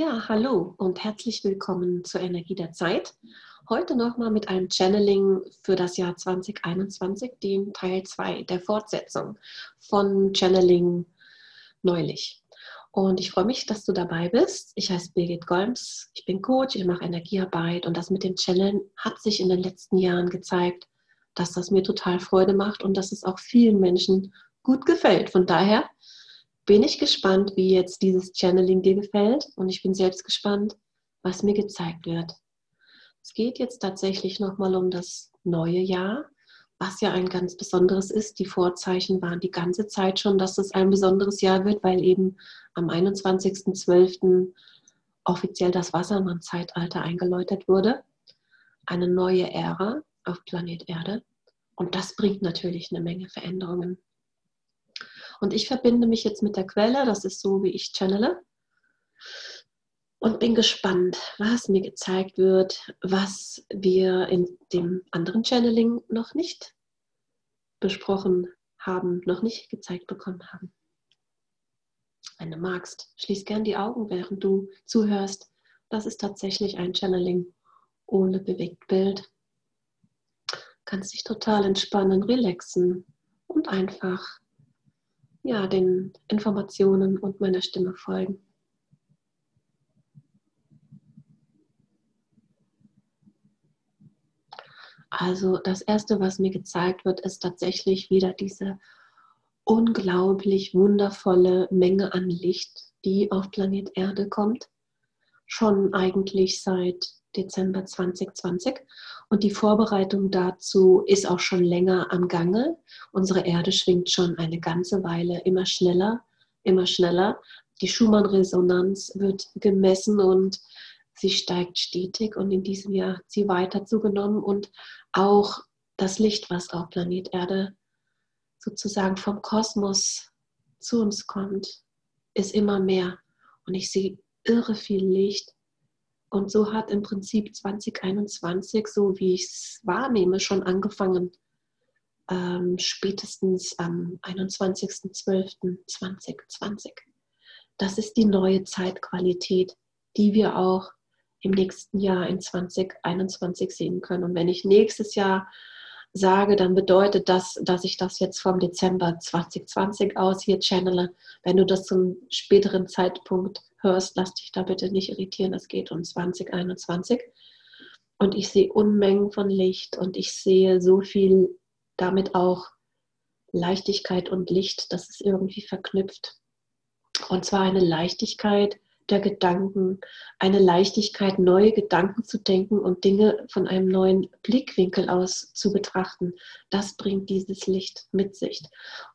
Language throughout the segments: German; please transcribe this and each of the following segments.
Ja, hallo und herzlich willkommen zur Energie der Zeit. Heute nochmal mit einem Channeling für das Jahr 2021, dem Teil 2 der Fortsetzung von Channeling neulich. Und ich freue mich, dass du dabei bist. Ich heiße Birgit Golms, ich bin Coach, ich mache Energiearbeit und das mit dem Channeln hat sich in den letzten Jahren gezeigt, dass das mir total Freude macht und dass es auch vielen Menschen gut gefällt. Von daher bin ich gespannt, wie jetzt dieses Channeling dir gefällt und ich bin selbst gespannt, was mir gezeigt wird. Es geht jetzt tatsächlich nochmal um das neue Jahr, was ja ein ganz besonderes ist. Die Vorzeichen waren die ganze Zeit schon, dass es ein besonderes Jahr wird, weil eben am 21.12. offiziell das Wassermann-Zeitalter eingeläutet wurde. Eine neue Ära auf Planet Erde. Und das bringt natürlich eine Menge Veränderungen. Und ich verbinde mich jetzt mit der Quelle, das ist so, wie ich channele. Und bin gespannt, was mir gezeigt wird, was wir in dem anderen Channeling noch nicht besprochen haben, noch nicht gezeigt bekommen haben. Wenn du magst, schließ gern die Augen, während du zuhörst. Das ist tatsächlich ein Channeling ohne Bewegtbild. Kannst dich total entspannen, relaxen und einfach ja, den Informationen und meiner Stimme folgen. Also das Erste, was mir gezeigt wird, ist tatsächlich wieder diese unglaublich wundervolle Menge an Licht, die auf Planet Erde kommt. Schon eigentlich seit Dezember 2020. Und die Vorbereitung dazu ist auch schon länger am Gange. Unsere Erde schwingt schon eine ganze Weile immer schneller, immer schneller. Die Schumann-Resonanz wird gemessen und sie steigt stetig. Und in diesem Jahr hat sie weiter zugenommen. Und auch das Licht, was auf Planet Erde sozusagen vom Kosmos zu uns kommt, ist immer mehr. Und ich sehe irre viel Licht und so hat im Prinzip 2021, so wie ich es wahrnehme, schon angefangen, ähm, spätestens am 21.12.2020. Das ist die neue Zeitqualität, die wir auch im nächsten Jahr in 2021 sehen können. Und wenn ich nächstes Jahr sage, dann bedeutet das, dass ich das jetzt vom Dezember 2020 aus hier channele. Wenn du das zum späteren Zeitpunkt hörst, lass dich da bitte nicht irritieren. Es geht um 2021. Und ich sehe Unmengen von Licht und ich sehe so viel damit auch Leichtigkeit und Licht, das ist irgendwie verknüpft. Und zwar eine Leichtigkeit, der Gedanken, eine Leichtigkeit, neue Gedanken zu denken und Dinge von einem neuen Blickwinkel aus zu betrachten. Das bringt dieses Licht mit sich.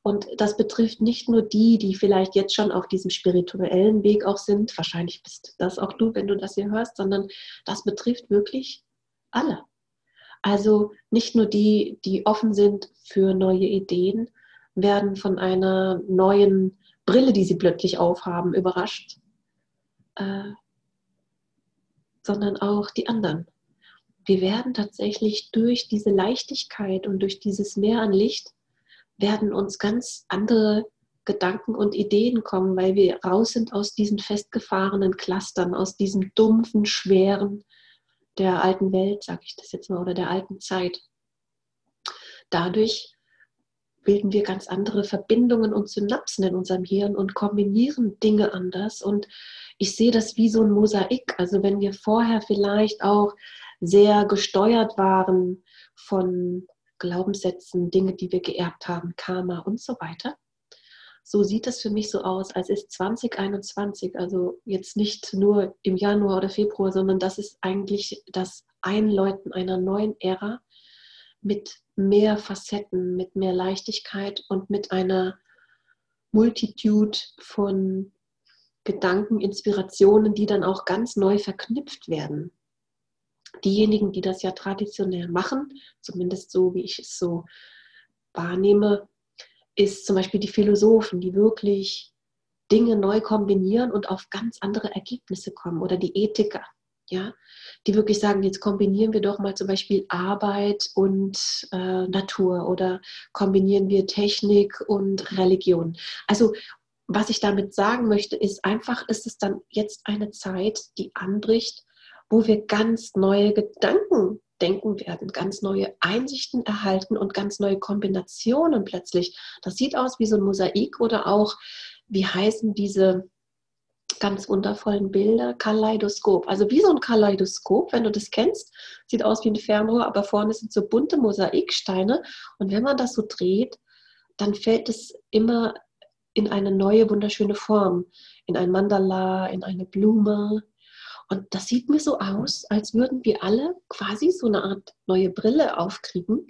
Und das betrifft nicht nur die, die vielleicht jetzt schon auf diesem spirituellen Weg auch sind. Wahrscheinlich bist das auch du, wenn du das hier hörst, sondern das betrifft wirklich alle. Also nicht nur die, die offen sind für neue Ideen, werden von einer neuen Brille, die sie plötzlich aufhaben, überrascht, äh, sondern auch die anderen. Wir werden tatsächlich durch diese Leichtigkeit und durch dieses Meer an Licht, werden uns ganz andere Gedanken und Ideen kommen, weil wir raus sind aus diesen festgefahrenen Clustern, aus diesem dumpfen, schweren der alten Welt, sage ich das jetzt mal, oder der alten Zeit. Dadurch bilden wir ganz andere Verbindungen und Synapsen in unserem Hirn und kombinieren Dinge anders und ich sehe das wie so ein Mosaik. Also wenn wir vorher vielleicht auch sehr gesteuert waren von Glaubenssätzen, Dinge, die wir geerbt haben, Karma und so weiter. So sieht es für mich so aus, als ist 2021, also jetzt nicht nur im Januar oder Februar, sondern das ist eigentlich das Einläuten einer neuen Ära mit mehr Facetten, mit mehr Leichtigkeit und mit einer Multitude von Gedanken, Inspirationen, die dann auch ganz neu verknüpft werden. Diejenigen, die das ja traditionell machen, zumindest so wie ich es so wahrnehme, ist zum Beispiel die Philosophen, die wirklich Dinge neu kombinieren und auf ganz andere Ergebnisse kommen oder die Ethiker, ja, die wirklich sagen, jetzt kombinieren wir doch mal zum Beispiel Arbeit und äh, Natur oder kombinieren wir Technik und Religion. Also was ich damit sagen möchte, ist einfach, ist es dann jetzt eine Zeit, die anbricht, wo wir ganz neue Gedanken denken werden, ganz neue Einsichten erhalten und ganz neue Kombinationen plötzlich. Das sieht aus wie so ein Mosaik oder auch, wie heißen diese ganz wundervollen Bilder, Kaleidoskop. Also wie so ein Kaleidoskop, wenn du das kennst, sieht aus wie ein Fernrohr, aber vorne sind so bunte Mosaiksteine und wenn man das so dreht, dann fällt es immer in eine neue, wunderschöne Form, in ein Mandala, in eine Blume. Und das sieht mir so aus, als würden wir alle quasi so eine Art neue Brille aufkriegen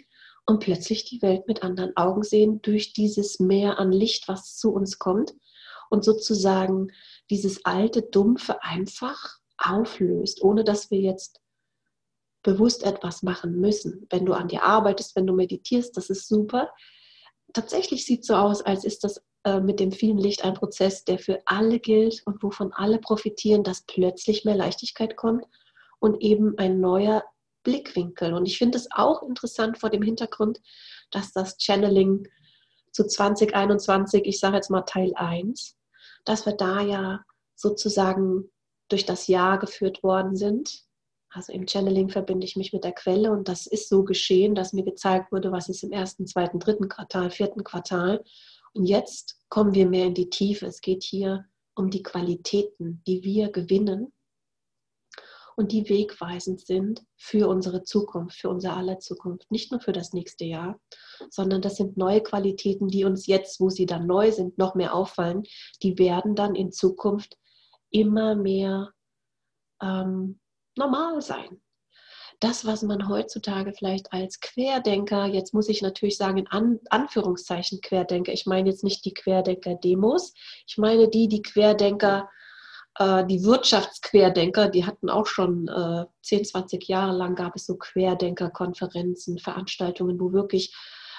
und plötzlich die Welt mit anderen Augen sehen durch dieses Meer an Licht, was zu uns kommt und sozusagen dieses alte, dumpfe einfach auflöst, ohne dass wir jetzt bewusst etwas machen müssen. Wenn du an dir arbeitest, wenn du meditierst, das ist super. Tatsächlich sieht es so aus, als ist das äh, mit dem vielen Licht ein Prozess, der für alle gilt und wovon alle profitieren, dass plötzlich mehr Leichtigkeit kommt und eben ein neuer Blickwinkel. Und ich finde es auch interessant vor dem Hintergrund, dass das Channeling zu 2021, ich sage jetzt mal Teil 1, dass wir da ja sozusagen durch das Jahr geführt worden sind. Also im Channeling verbinde ich mich mit der Quelle und das ist so geschehen, dass mir gezeigt wurde, was ist im ersten, zweiten, dritten Quartal, vierten Quartal und jetzt kommen wir mehr in die Tiefe. Es geht hier um die Qualitäten, die wir gewinnen und die wegweisend sind für unsere Zukunft, für unser aller Zukunft. Nicht nur für das nächste Jahr, sondern das sind neue Qualitäten, die uns jetzt, wo sie dann neu sind, noch mehr auffallen. Die werden dann in Zukunft immer mehr ähm, normal sein das, was man heutzutage vielleicht als Querdenker, jetzt muss ich natürlich sagen, in An Anführungszeichen Querdenker, ich meine jetzt nicht die Querdenker-Demos, ich meine die, die Querdenker, äh, die Wirtschaftsquerdenker, die hatten auch schon äh, 10, 20 Jahre lang gab es so Querdenker-Konferenzen, Veranstaltungen, wo wirklich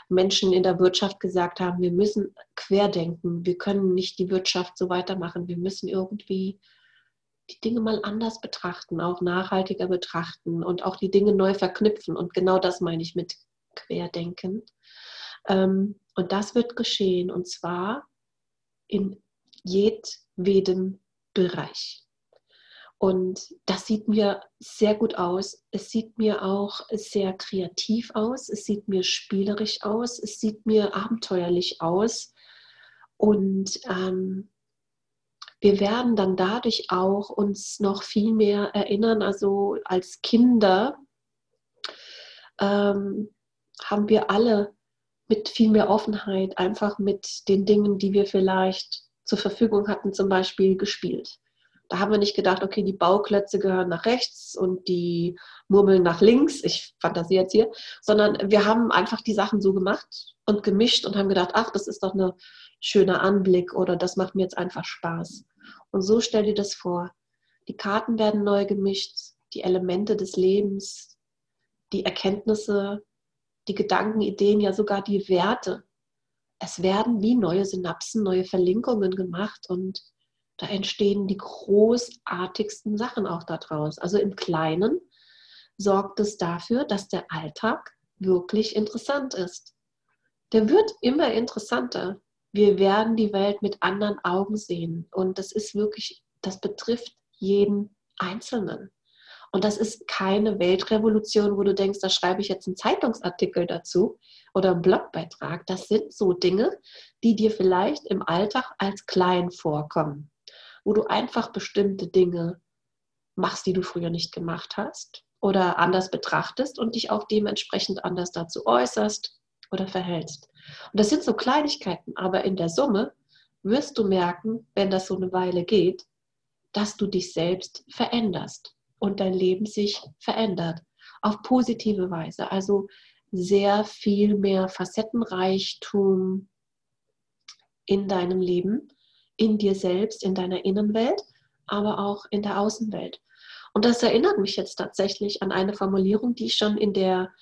Menschen in der Wirtschaft gesagt haben, wir müssen querdenken, wir können nicht die Wirtschaft so weitermachen, wir müssen irgendwie die Dinge mal anders betrachten, auch nachhaltiger betrachten und auch die Dinge neu verknüpfen. Und genau das meine ich mit Querdenken. Ähm, und das wird geschehen und zwar in jedwedem Bereich. Und das sieht mir sehr gut aus. Es sieht mir auch sehr kreativ aus. Es sieht mir spielerisch aus. Es sieht mir abenteuerlich aus. Und ähm, wir werden dann dadurch auch uns noch viel mehr erinnern. Also als Kinder ähm, haben wir alle mit viel mehr Offenheit einfach mit den Dingen, die wir vielleicht zur Verfügung hatten, zum Beispiel gespielt. Da haben wir nicht gedacht, okay, die Bauklötze gehören nach rechts und die Murmeln nach links. Ich fantasiere jetzt hier, sondern wir haben einfach die Sachen so gemacht und gemischt und haben gedacht, ach, das ist doch eine schöner Anblick oder das macht mir jetzt einfach Spaß. Und so stell dir das vor. Die Karten werden neu gemischt, die Elemente des Lebens, die Erkenntnisse, die Gedanken, Ideen, ja sogar die Werte. Es werden wie neue Synapsen, neue Verlinkungen gemacht und da entstehen die großartigsten Sachen auch daraus. Also im Kleinen sorgt es dafür, dass der Alltag wirklich interessant ist. Der wird immer interessanter wir werden die Welt mit anderen Augen sehen. Und das ist wirklich, das betrifft jeden Einzelnen. Und das ist keine Weltrevolution, wo du denkst, da schreibe ich jetzt einen Zeitungsartikel dazu oder einen Blogbeitrag. Das sind so Dinge, die dir vielleicht im Alltag als klein vorkommen, wo du einfach bestimmte Dinge machst, die du früher nicht gemacht hast oder anders betrachtest und dich auch dementsprechend anders dazu äußerst oder verhältst. Und das sind so Kleinigkeiten, aber in der Summe wirst du merken, wenn das so eine Weile geht, dass du dich selbst veränderst und dein Leben sich verändert. Auf positive Weise. Also sehr viel mehr Facettenreichtum in deinem Leben, in dir selbst, in deiner Innenwelt, aber auch in der Außenwelt. Und das erinnert mich jetzt tatsächlich an eine Formulierung, die ich schon in der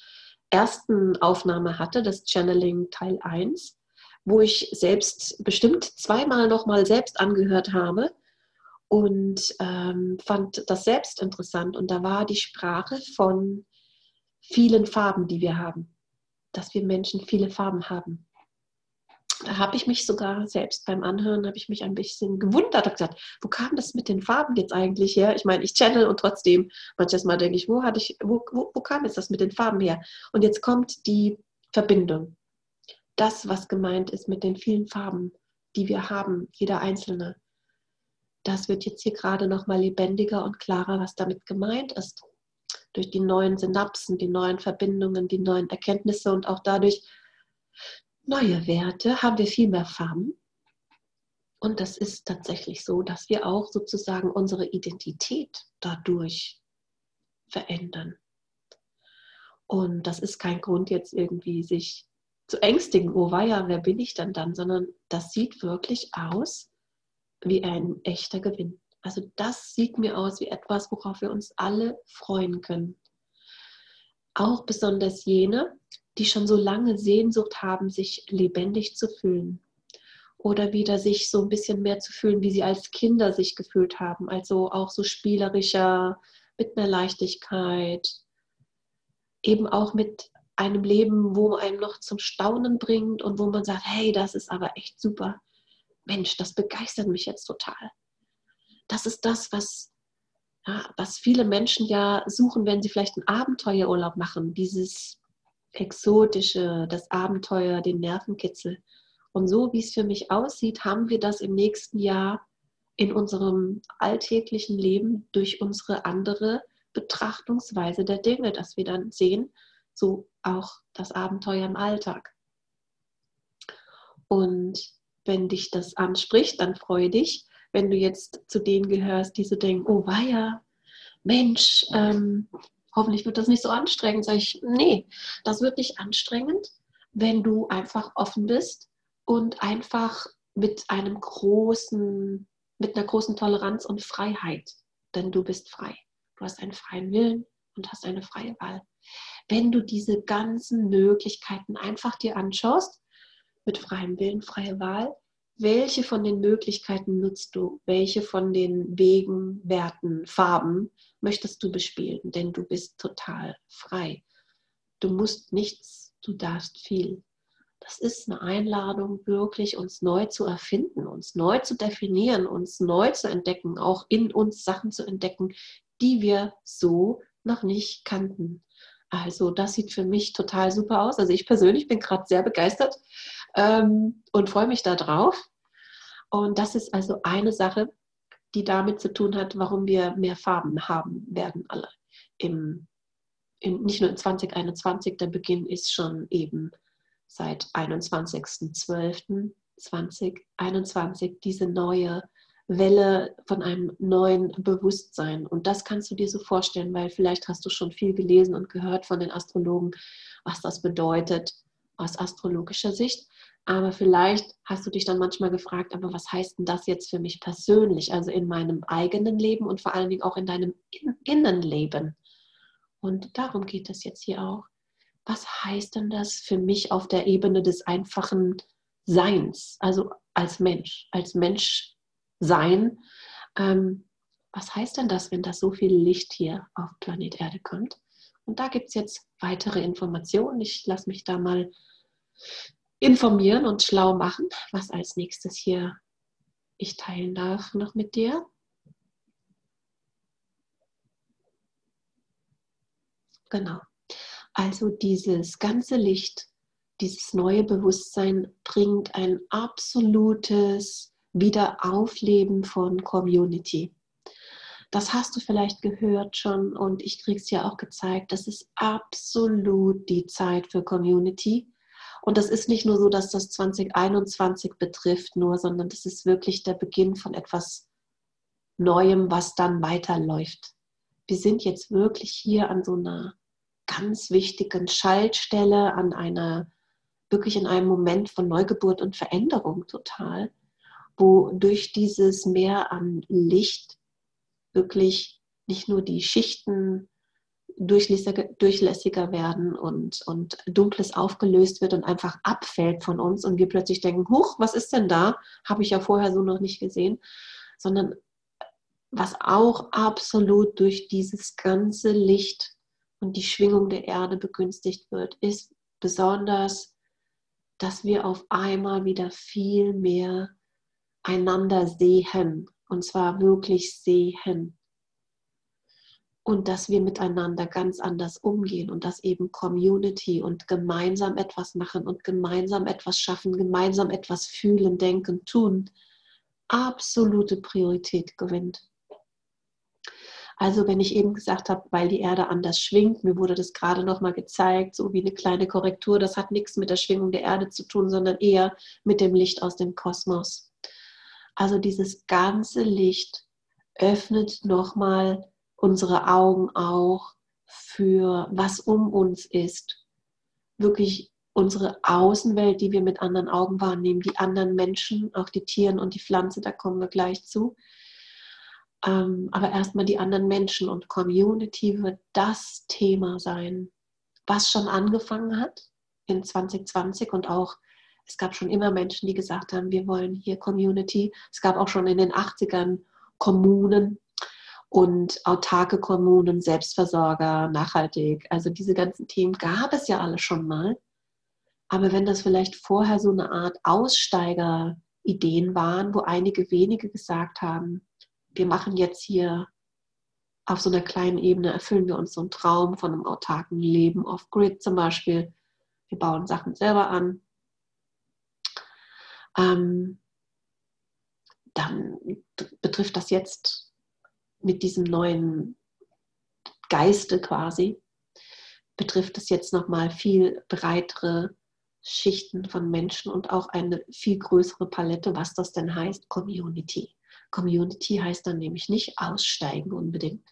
ersten Aufnahme hatte, das Channeling Teil 1, wo ich selbst bestimmt zweimal nochmal selbst angehört habe und ähm, fand das selbst interessant. Und da war die Sprache von vielen Farben, die wir haben, dass wir Menschen viele Farben haben. Da habe ich mich sogar selbst beim Anhören, habe ich mich ein bisschen gewundert, habe gesagt, wo kam das mit den Farben jetzt eigentlich her? Ich meine, ich channel und trotzdem, manches Mal denke ich, wo, hatte ich, wo, wo, wo kam jetzt das mit den Farben her? Und jetzt kommt die Verbindung. Das, was gemeint ist mit den vielen Farben, die wir haben, jeder einzelne. Das wird jetzt hier gerade nochmal lebendiger und klarer, was damit gemeint ist. Durch die neuen Synapsen, die neuen Verbindungen, die neuen Erkenntnisse und auch dadurch, neue Werte, haben wir viel mehr Farben. Und das ist tatsächlich so, dass wir auch sozusagen unsere Identität dadurch verändern. Und das ist kein Grund jetzt irgendwie sich zu ängstigen, oh weia, wer bin ich denn dann, sondern das sieht wirklich aus wie ein echter Gewinn. Also das sieht mir aus wie etwas, worauf wir uns alle freuen können. Auch besonders jene, die schon so lange Sehnsucht haben, sich lebendig zu fühlen oder wieder sich so ein bisschen mehr zu fühlen, wie sie als Kinder sich gefühlt haben, also auch so spielerischer, mit einer Leichtigkeit, eben auch mit einem Leben, wo einem noch zum Staunen bringt und wo man sagt, hey, das ist aber echt super. Mensch, das begeistert mich jetzt total. Das ist das, was, ja, was viele Menschen ja suchen, wenn sie vielleicht einen Abenteuerurlaub machen. Dieses Exotische, das Abenteuer, den Nervenkitzel. Und so wie es für mich aussieht, haben wir das im nächsten Jahr in unserem alltäglichen Leben durch unsere andere Betrachtungsweise der Dinge, dass wir dann sehen, so auch das Abenteuer im Alltag. Und wenn dich das anspricht, dann freue dich, wenn du jetzt zu denen gehörst, die so denken, oh weia, Mensch, ähm, hoffentlich wird das nicht so anstrengend. Sag ich, nee, das wird nicht anstrengend, wenn du einfach offen bist und einfach mit einem großen, mit einer großen Toleranz und Freiheit. Denn du bist frei. Du hast einen freien Willen und hast eine freie Wahl. Wenn du diese ganzen Möglichkeiten einfach dir anschaust, mit freiem Willen, freie Wahl, welche von den Möglichkeiten nutzt du? Welche von den Wegen, Werten, Farben möchtest du bespielen? Denn du bist total frei. Du musst nichts, du darfst viel. Das ist eine Einladung, wirklich uns neu zu erfinden, uns neu zu definieren, uns neu zu entdecken, auch in uns Sachen zu entdecken, die wir so noch nicht kannten. Also das sieht für mich total super aus. Also ich persönlich bin gerade sehr begeistert ähm, und freue mich darauf. Und das ist also eine Sache, die damit zu tun hat, warum wir mehr Farben haben werden alle. Im, im, nicht nur in 2021, der Beginn ist schon eben seit 21.12.2021 diese neue Welle von einem neuen Bewusstsein. Und das kannst du dir so vorstellen, weil vielleicht hast du schon viel gelesen und gehört von den Astrologen, was das bedeutet aus astrologischer Sicht. Aber vielleicht hast du dich dann manchmal gefragt, aber was heißt denn das jetzt für mich persönlich, also in meinem eigenen Leben und vor allen Dingen auch in deinem Innenleben? Und darum geht es jetzt hier auch. Was heißt denn das für mich auf der Ebene des einfachen Seins, also als Mensch, als Mensch sein? Ähm, was heißt denn das, wenn da so viel Licht hier auf Planet Erde kommt? Und da gibt es jetzt weitere Informationen. Ich lasse mich da mal informieren und schlau machen, was als nächstes hier ich teilen darf noch mit dir. Genau. Also dieses ganze Licht, dieses neue Bewusstsein bringt ein absolutes Wiederaufleben von Community. Das hast du vielleicht gehört schon und ich kriege es ja auch gezeigt. Das ist absolut die Zeit für Community. Und das ist nicht nur so, dass das 2021 betrifft, nur, sondern das ist wirklich der Beginn von etwas Neuem, was dann weiterläuft. Wir sind jetzt wirklich hier an so einer ganz wichtigen Schaltstelle, an einer, wirklich in einem Moment von Neugeburt und Veränderung total, wo durch dieses Mehr an Licht wirklich nicht nur die Schichten durchlässiger, durchlässiger werden und, und Dunkles aufgelöst wird und einfach abfällt von uns und wir plötzlich denken, huch, was ist denn da? Habe ich ja vorher so noch nicht gesehen. Sondern was auch absolut durch dieses ganze Licht und die Schwingung der Erde begünstigt wird, ist besonders dass wir auf einmal wieder viel mehr einander sehen. Und zwar wirklich sehen. Und dass wir miteinander ganz anders umgehen und dass eben Community und gemeinsam etwas machen und gemeinsam etwas schaffen, gemeinsam etwas fühlen, denken, tun, absolute Priorität gewinnt. Also wenn ich eben gesagt habe, weil die Erde anders schwingt, mir wurde das gerade noch mal gezeigt, so wie eine kleine Korrektur, das hat nichts mit der Schwingung der Erde zu tun, sondern eher mit dem Licht aus dem Kosmos. Also dieses ganze Licht öffnet noch mal unsere Augen auch für was um uns ist. Wirklich unsere Außenwelt, die wir mit anderen Augen wahrnehmen, die anderen Menschen, auch die Tiere und die Pflanze, da kommen wir gleich zu. Ähm, aber erstmal die anderen Menschen und Community wird das Thema sein, was schon angefangen hat in 2020 und auch es gab schon immer Menschen, die gesagt haben, wir wollen hier Community. Es gab auch schon in den 80ern Kommunen und autarke Kommunen, Selbstversorger, nachhaltig. Also diese ganzen Themen gab es ja alle schon mal. Aber wenn das vielleicht vorher so eine Art Aussteiger-Ideen waren, wo einige wenige gesagt haben, wir machen jetzt hier auf so einer kleinen Ebene, erfüllen wir uns so einen Traum von einem autarken Leben off-grid zum Beispiel. Wir bauen Sachen selber an. Ähm, dann betrifft das jetzt mit diesem neuen Geiste quasi, betrifft es jetzt nochmal viel breitere Schichten von Menschen und auch eine viel größere Palette, was das denn heißt, Community. Community heißt dann nämlich nicht aussteigen unbedingt,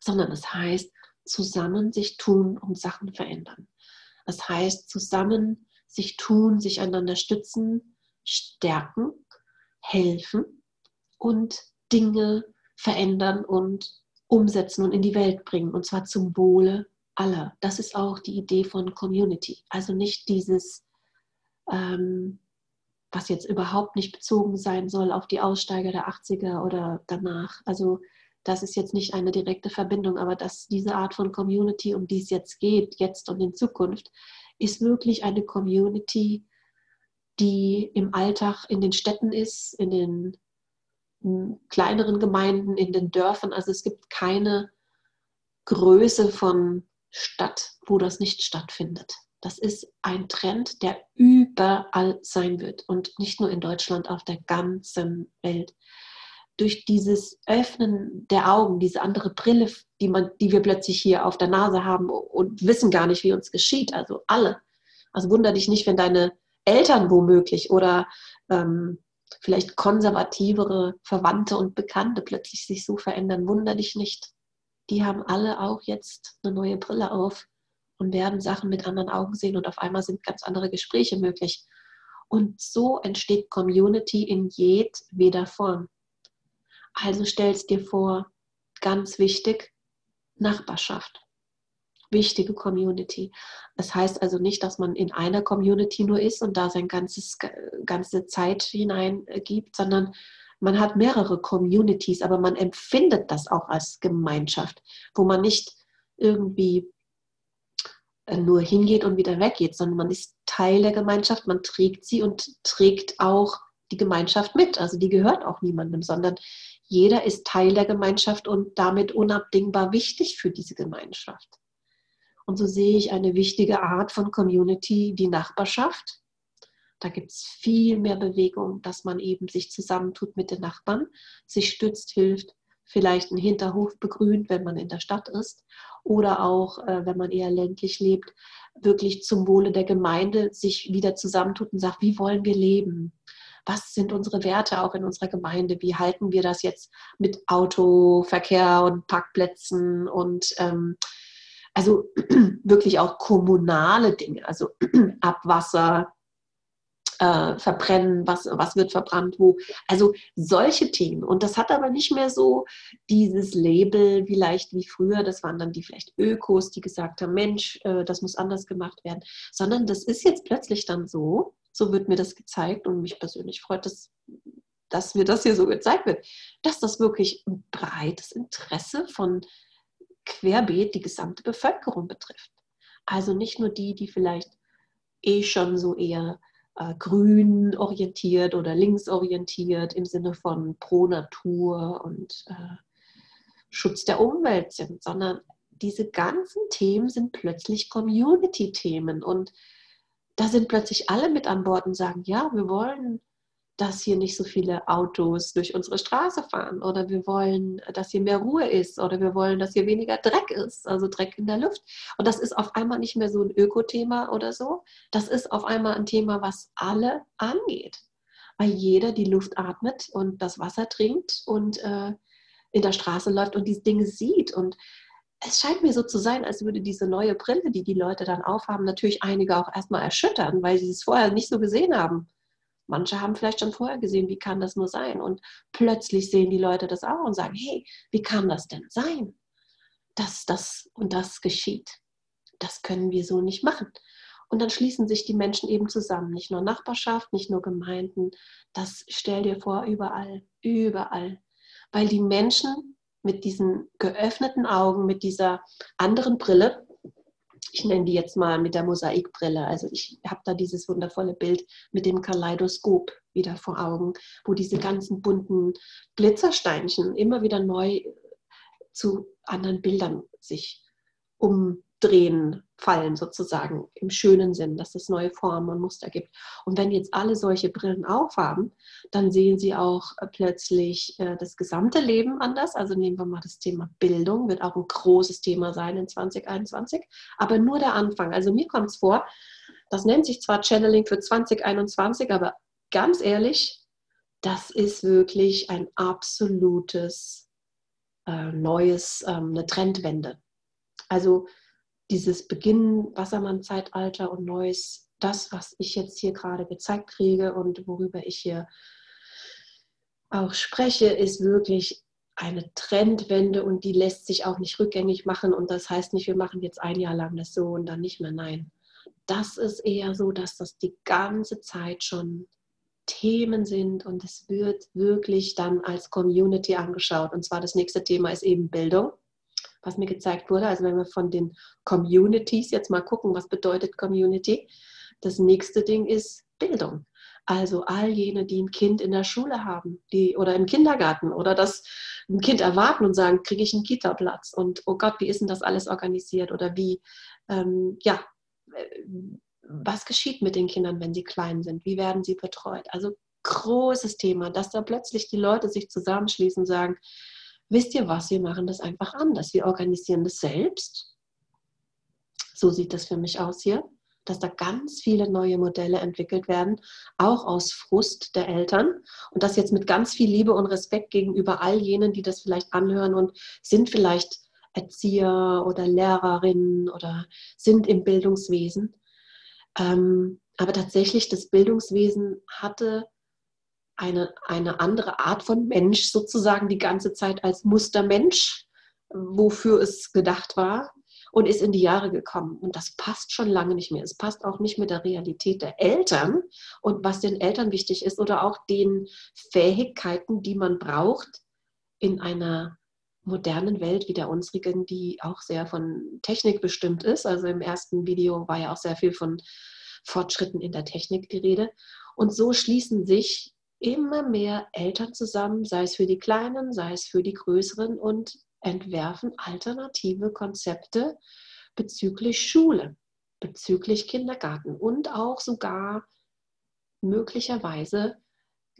sondern es heißt zusammen sich tun und Sachen verändern. Das heißt zusammen sich tun, sich einander stützen, stärken, helfen und Dinge verändern und umsetzen und in die Welt bringen. Und zwar zum Wohle aller. Das ist auch die Idee von Community. Also nicht dieses, ähm, was jetzt überhaupt nicht bezogen sein soll auf die Aussteiger der 80er oder danach. Also das ist jetzt nicht eine direkte Verbindung, aber dass diese Art von Community, um die es jetzt geht, jetzt und in Zukunft, ist wirklich eine Community, die im Alltag in den Städten ist, in den kleineren Gemeinden, in den Dörfern. Also es gibt keine Größe von Stadt, wo das nicht stattfindet. Das ist ein Trend, der überall sein wird und nicht nur in Deutschland, auf der ganzen Welt. Durch dieses Öffnen der Augen, diese andere Brille, die, man, die wir plötzlich hier auf der Nase haben und wissen gar nicht, wie uns geschieht, also alle. Also wunder dich nicht, wenn deine Eltern womöglich oder ähm, vielleicht konservativere Verwandte und Bekannte plötzlich sich so verändern. Wunder dich nicht. Die haben alle auch jetzt eine neue Brille auf und werden Sachen mit anderen Augen sehen und auf einmal sind ganz andere Gespräche möglich. Und so entsteht Community in jedweder Form. Also stellst dir vor, ganz wichtig, Nachbarschaft. Wichtige Community. Das heißt also nicht, dass man in einer Community nur ist und da sein ganzes ganze Zeit hineingibt, sondern man hat mehrere Communities, aber man empfindet das auch als Gemeinschaft, wo man nicht irgendwie äh, nur hingeht und wieder weggeht, sondern man ist Teil der Gemeinschaft, man trägt sie und trägt auch die Gemeinschaft mit. Also die gehört auch niemandem, sondern jeder ist Teil der Gemeinschaft und damit unabdingbar wichtig für diese Gemeinschaft. Und so sehe ich eine wichtige Art von Community, die Nachbarschaft. Da gibt es viel mehr Bewegung, dass man eben sich zusammentut mit den Nachbarn, sich stützt, hilft, vielleicht einen Hinterhof begrünt, wenn man in der Stadt ist oder auch, äh, wenn man eher ländlich lebt, wirklich zum Wohle der Gemeinde sich wieder zusammentut und sagt, wie wollen wir leben? Was sind unsere Werte auch in unserer Gemeinde? Wie halten wir das jetzt mit Autoverkehr und Parkplätzen und ähm, also wirklich auch kommunale Dinge, also Abwasser, äh, verbrennen, was, was wird verbrannt, wo. Also solche Themen. Und das hat aber nicht mehr so dieses Label vielleicht wie früher. Das waren dann die vielleicht Ökos, die gesagt haben, Mensch, äh, das muss anders gemacht werden. Sondern das ist jetzt plötzlich dann so, so wird mir das gezeigt und mich persönlich freut es, dass mir das hier so gezeigt wird, dass das wirklich ein breites Interesse von querbeet die gesamte Bevölkerung betrifft. Also nicht nur die, die vielleicht eh schon so eher äh, grün orientiert oder links orientiert im Sinne von pro Natur und äh, Schutz der Umwelt sind, sondern diese ganzen Themen sind plötzlich Community-Themen und da sind plötzlich alle mit an Bord und sagen, ja, wir wollen dass hier nicht so viele Autos durch unsere Straße fahren oder wir wollen, dass hier mehr Ruhe ist oder wir wollen, dass hier weniger Dreck ist, also Dreck in der Luft. Und das ist auf einmal nicht mehr so ein Ökothema oder so. Das ist auf einmal ein Thema, was alle angeht, weil jeder die Luft atmet und das Wasser trinkt und äh, in der Straße läuft und diese Dinge sieht. Und es scheint mir so zu sein, als würde diese neue Brille, die die Leute dann aufhaben, natürlich einige auch erstmal erschüttern, weil sie es vorher nicht so gesehen haben. Manche haben vielleicht schon vorher gesehen, wie kann das nur sein? Und plötzlich sehen die Leute das auch und sagen, hey, wie kann das denn sein, dass das und das geschieht? Das können wir so nicht machen. Und dann schließen sich die Menschen eben zusammen, nicht nur Nachbarschaft, nicht nur Gemeinden. Das stell dir vor, überall, überall. Weil die Menschen mit diesen geöffneten Augen, mit dieser anderen Brille, ich nenne die jetzt mal mit der Mosaikbrille. Also ich habe da dieses wundervolle Bild mit dem Kaleidoskop wieder vor Augen, wo diese ganzen bunten Glitzersteinchen immer wieder neu zu anderen Bildern sich um drehen, fallen sozusagen im schönen Sinn, dass es neue Formen und Muster gibt. Und wenn jetzt alle solche Brillen aufhaben, dann sehen sie auch äh, plötzlich äh, das gesamte Leben anders. Also nehmen wir mal das Thema Bildung, wird auch ein großes Thema sein in 2021, aber nur der Anfang. Also mir kommt es vor, das nennt sich zwar Channeling für 2021, aber ganz ehrlich, das ist wirklich ein absolutes äh, neues, ähm, eine Trendwende. Also dieses Beginn Wassermann-Zeitalter und Neues, das, was ich jetzt hier gerade gezeigt kriege und worüber ich hier auch spreche, ist wirklich eine Trendwende und die lässt sich auch nicht rückgängig machen. Und das heißt nicht, wir machen jetzt ein Jahr lang das so und dann nicht mehr. Nein, das ist eher so, dass das die ganze Zeit schon Themen sind und es wird wirklich dann als Community angeschaut. Und zwar das nächste Thema ist eben Bildung was mir gezeigt wurde. Also wenn wir von den Communities jetzt mal gucken, was bedeutet Community? Das nächste Ding ist Bildung. Also all jene, die ein Kind in der Schule haben, die oder im Kindergarten oder das ein Kind erwarten und sagen, kriege ich einen Kita-Platz und oh Gott, wie ist denn das alles organisiert oder wie, ähm, ja, äh, was geschieht mit den Kindern, wenn sie klein sind? Wie werden sie betreut? Also großes Thema, dass da plötzlich die Leute sich zusammenschließen und sagen, wisst ihr was, wir machen das einfach anders. Wir organisieren das selbst. So sieht das für mich aus hier, dass da ganz viele neue Modelle entwickelt werden, auch aus Frust der Eltern. Und das jetzt mit ganz viel Liebe und Respekt gegenüber all jenen, die das vielleicht anhören und sind vielleicht Erzieher oder Lehrerinnen oder sind im Bildungswesen. Ähm, aber tatsächlich, das Bildungswesen hatte eine, eine andere Art von Mensch sozusagen die ganze Zeit als Mustermensch, wofür es gedacht war und ist in die Jahre gekommen. Und das passt schon lange nicht mehr. Es passt auch nicht mit der Realität der Eltern und was den Eltern wichtig ist oder auch den Fähigkeiten, die man braucht in einer modernen Welt wie der unsrigen, die auch sehr von Technik bestimmt ist. Also im ersten Video war ja auch sehr viel von Fortschritten in der Technik die Rede. Und so schließen sich immer mehr Eltern zusammen, sei es für die Kleinen, sei es für die Größeren und entwerfen alternative Konzepte bezüglich Schule, bezüglich Kindergarten und auch sogar möglicherweise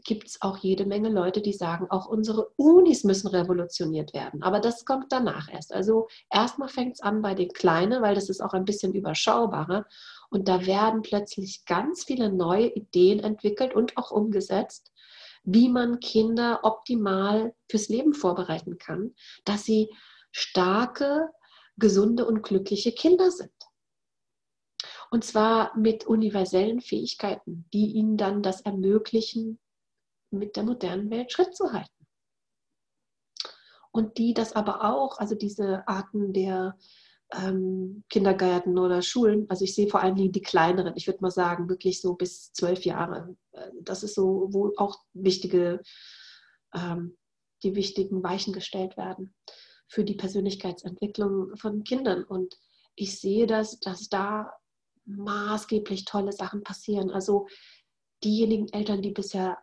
gibt es auch jede Menge Leute, die sagen, auch unsere Unis müssen revolutioniert werden. Aber das kommt danach erst. Also erstmal fängt es an bei den Kleinen, weil das ist auch ein bisschen überschaubarer. Und da werden plötzlich ganz viele neue Ideen entwickelt und auch umgesetzt, wie man Kinder optimal fürs Leben vorbereiten kann, dass sie starke, gesunde und glückliche Kinder sind. Und zwar mit universellen Fähigkeiten, die ihnen dann das ermöglichen, mit der modernen Welt Schritt zu halten. Und die das aber auch, also diese Arten der ähm, Kindergärten oder Schulen, also ich sehe vor allem die kleineren, ich würde mal sagen, wirklich so bis zwölf Jahre. Äh, das ist so, wo auch wichtige, ähm, die wichtigen Weichen gestellt werden für die Persönlichkeitsentwicklung von Kindern. Und ich sehe das, dass da maßgeblich tolle Sachen passieren. Also diejenigen Eltern, die bisher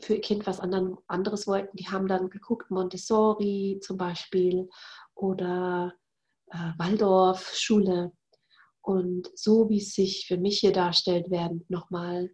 für ihr Kind was anderes wollten, die haben dann geguckt, Montessori zum Beispiel oder äh, Waldorf-Schule. Und so wie es sich für mich hier darstellt, werden nochmal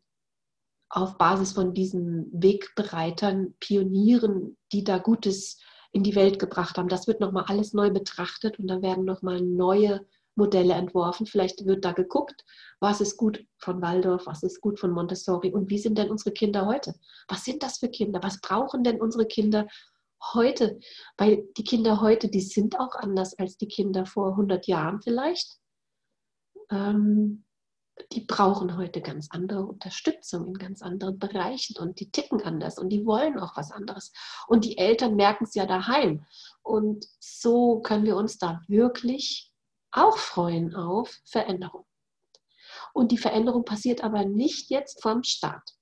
auf Basis von diesen Wegbereitern, Pionieren, die da Gutes in die Welt gebracht haben, das wird nochmal alles neu betrachtet und dann werden nochmal neue Modelle entworfen. Vielleicht wird da geguckt, was ist gut von Waldorf, was ist gut von Montessori und wie sind denn unsere Kinder heute? Was sind das für Kinder? Was brauchen denn unsere Kinder heute? Weil die Kinder heute, die sind auch anders als die Kinder vor 100 Jahren vielleicht. Ähm, die brauchen heute ganz andere Unterstützung in ganz anderen Bereichen und die ticken anders und die wollen auch was anderes. Und die Eltern merken es ja daheim. Und so können wir uns da wirklich auch freuen auf Veränderung. Und die Veränderung passiert aber nicht jetzt vom Staat.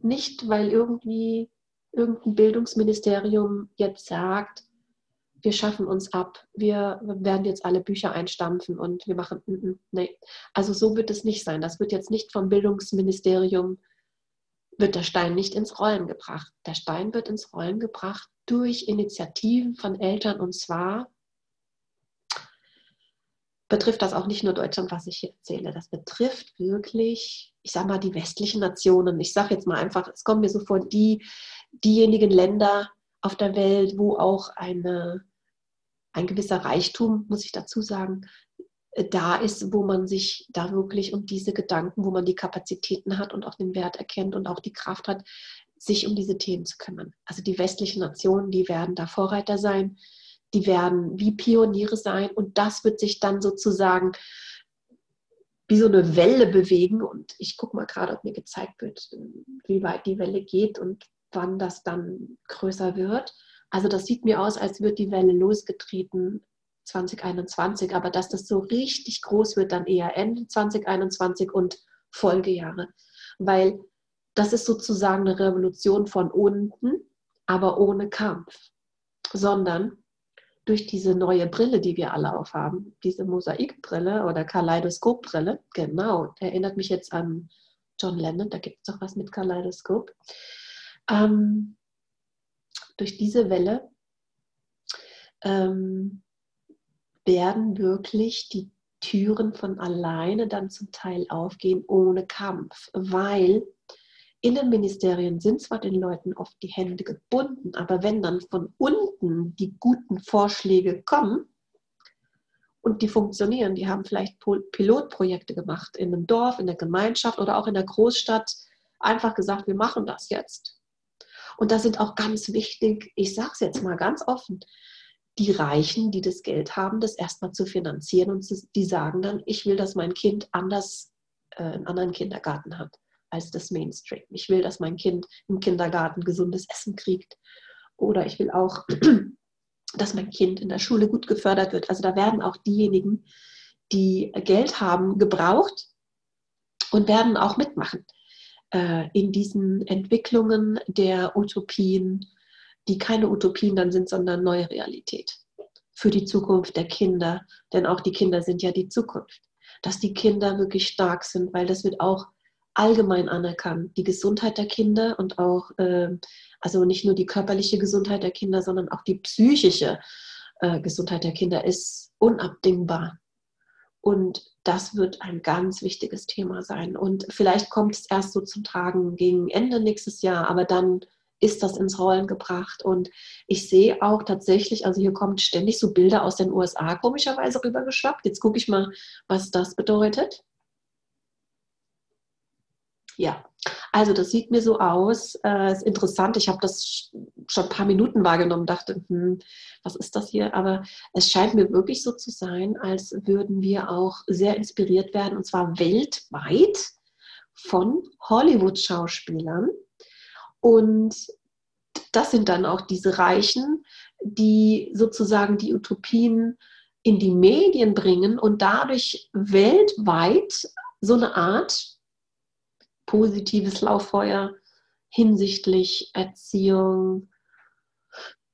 Nicht, weil irgendwie irgendein Bildungsministerium jetzt sagt, wir schaffen uns ab, wir werden jetzt alle Bücher einstampfen und wir machen, mm, mm, nee. Also so wird es nicht sein. Das wird jetzt nicht vom Bildungsministerium, wird der Stein nicht ins Rollen gebracht. Der Stein wird ins Rollen gebracht durch Initiativen von Eltern und zwar betrifft das auch nicht nur Deutschland, was ich hier erzähle. Das betrifft wirklich, ich sage mal, die westlichen Nationen. Ich sage jetzt mal einfach, es kommen mir so vor, die, diejenigen Länder auf der Welt, wo auch eine, ein gewisser Reichtum, muss ich dazu sagen, äh, da ist, wo man sich da wirklich um diese Gedanken, wo man die Kapazitäten hat und auch den Wert erkennt und auch die Kraft hat, sich um diese Themen zu kümmern. Also die westlichen Nationen, die werden da Vorreiter sein die werden wie Pioniere sein und das wird sich dann sozusagen wie so eine Welle bewegen. Und ich gucke mal gerade, ob mir gezeigt wird, wie weit die Welle geht und wann das dann größer wird. Also das sieht mir aus, als wird die Welle losgetreten 2021, aber dass das so richtig groß wird, dann eher Ende 2021 und Folgejahre. Weil das ist sozusagen eine Revolution von unten, aber ohne Kampf, sondern durch diese neue Brille, die wir alle aufhaben, diese Mosaikbrille oder Kaleidoskopbrille, genau, erinnert mich jetzt an John Lennon, da gibt es doch was mit Kaleidoskop. Ähm, durch diese Welle ähm, werden wirklich die Türen von alleine dann zum Teil aufgehen ohne Kampf, weil Innenministerien sind zwar den Leuten oft die Hände gebunden, aber wenn dann von unten die guten Vorschläge kommen und die funktionieren, die haben vielleicht Pilotprojekte gemacht in einem Dorf, in der Gemeinschaft oder auch in der Großstadt, einfach gesagt, wir machen das jetzt. Und da sind auch ganz wichtig, ich sage es jetzt mal ganz offen, die Reichen, die das Geld haben, das erstmal zu finanzieren und die sagen dann, ich will, dass mein Kind anders äh, einen anderen Kindergarten hat als das Mainstream. Ich will, dass mein Kind im Kindergarten gesundes Essen kriegt. Oder ich will auch, dass mein Kind in der Schule gut gefördert wird. Also da werden auch diejenigen, die Geld haben, gebraucht und werden auch mitmachen äh, in diesen Entwicklungen der Utopien, die keine Utopien dann sind, sondern neue Realität für die Zukunft der Kinder. Denn auch die Kinder sind ja die Zukunft. Dass die Kinder wirklich stark sind, weil das wird auch allgemein anerkannt. Die Gesundheit der Kinder und auch, äh, also nicht nur die körperliche Gesundheit der Kinder, sondern auch die psychische äh, Gesundheit der Kinder ist unabdingbar. Und das wird ein ganz wichtiges Thema sein. Und vielleicht kommt es erst so zum Tragen gegen Ende nächstes Jahr, aber dann ist das ins Rollen gebracht. Und ich sehe auch tatsächlich, also hier kommen ständig so Bilder aus den USA komischerweise rübergeschwappt. Jetzt gucke ich mal, was das bedeutet. Ja, also das sieht mir so aus. Äh, ist interessant. Ich habe das schon ein paar Minuten wahrgenommen, dachte, hm, was ist das hier? Aber es scheint mir wirklich so zu sein, als würden wir auch sehr inspiriert werden, und zwar weltweit von Hollywood-Schauspielern. Und das sind dann auch diese Reichen, die sozusagen die Utopien in die Medien bringen und dadurch weltweit so eine Art positives Lauffeuer hinsichtlich Erziehung,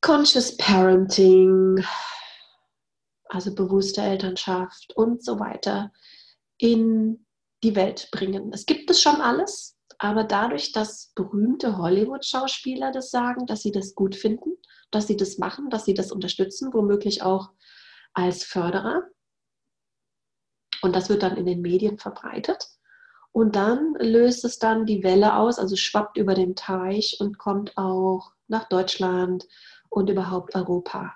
Conscious Parenting, also bewusste Elternschaft und so weiter in die Welt bringen. Es gibt es schon alles, aber dadurch, dass berühmte Hollywood-Schauspieler das sagen, dass sie das gut finden, dass sie das machen, dass sie das unterstützen, womöglich auch als Förderer. Und das wird dann in den Medien verbreitet. Und dann löst es dann die Welle aus, also schwappt über den Teich und kommt auch nach Deutschland und überhaupt Europa.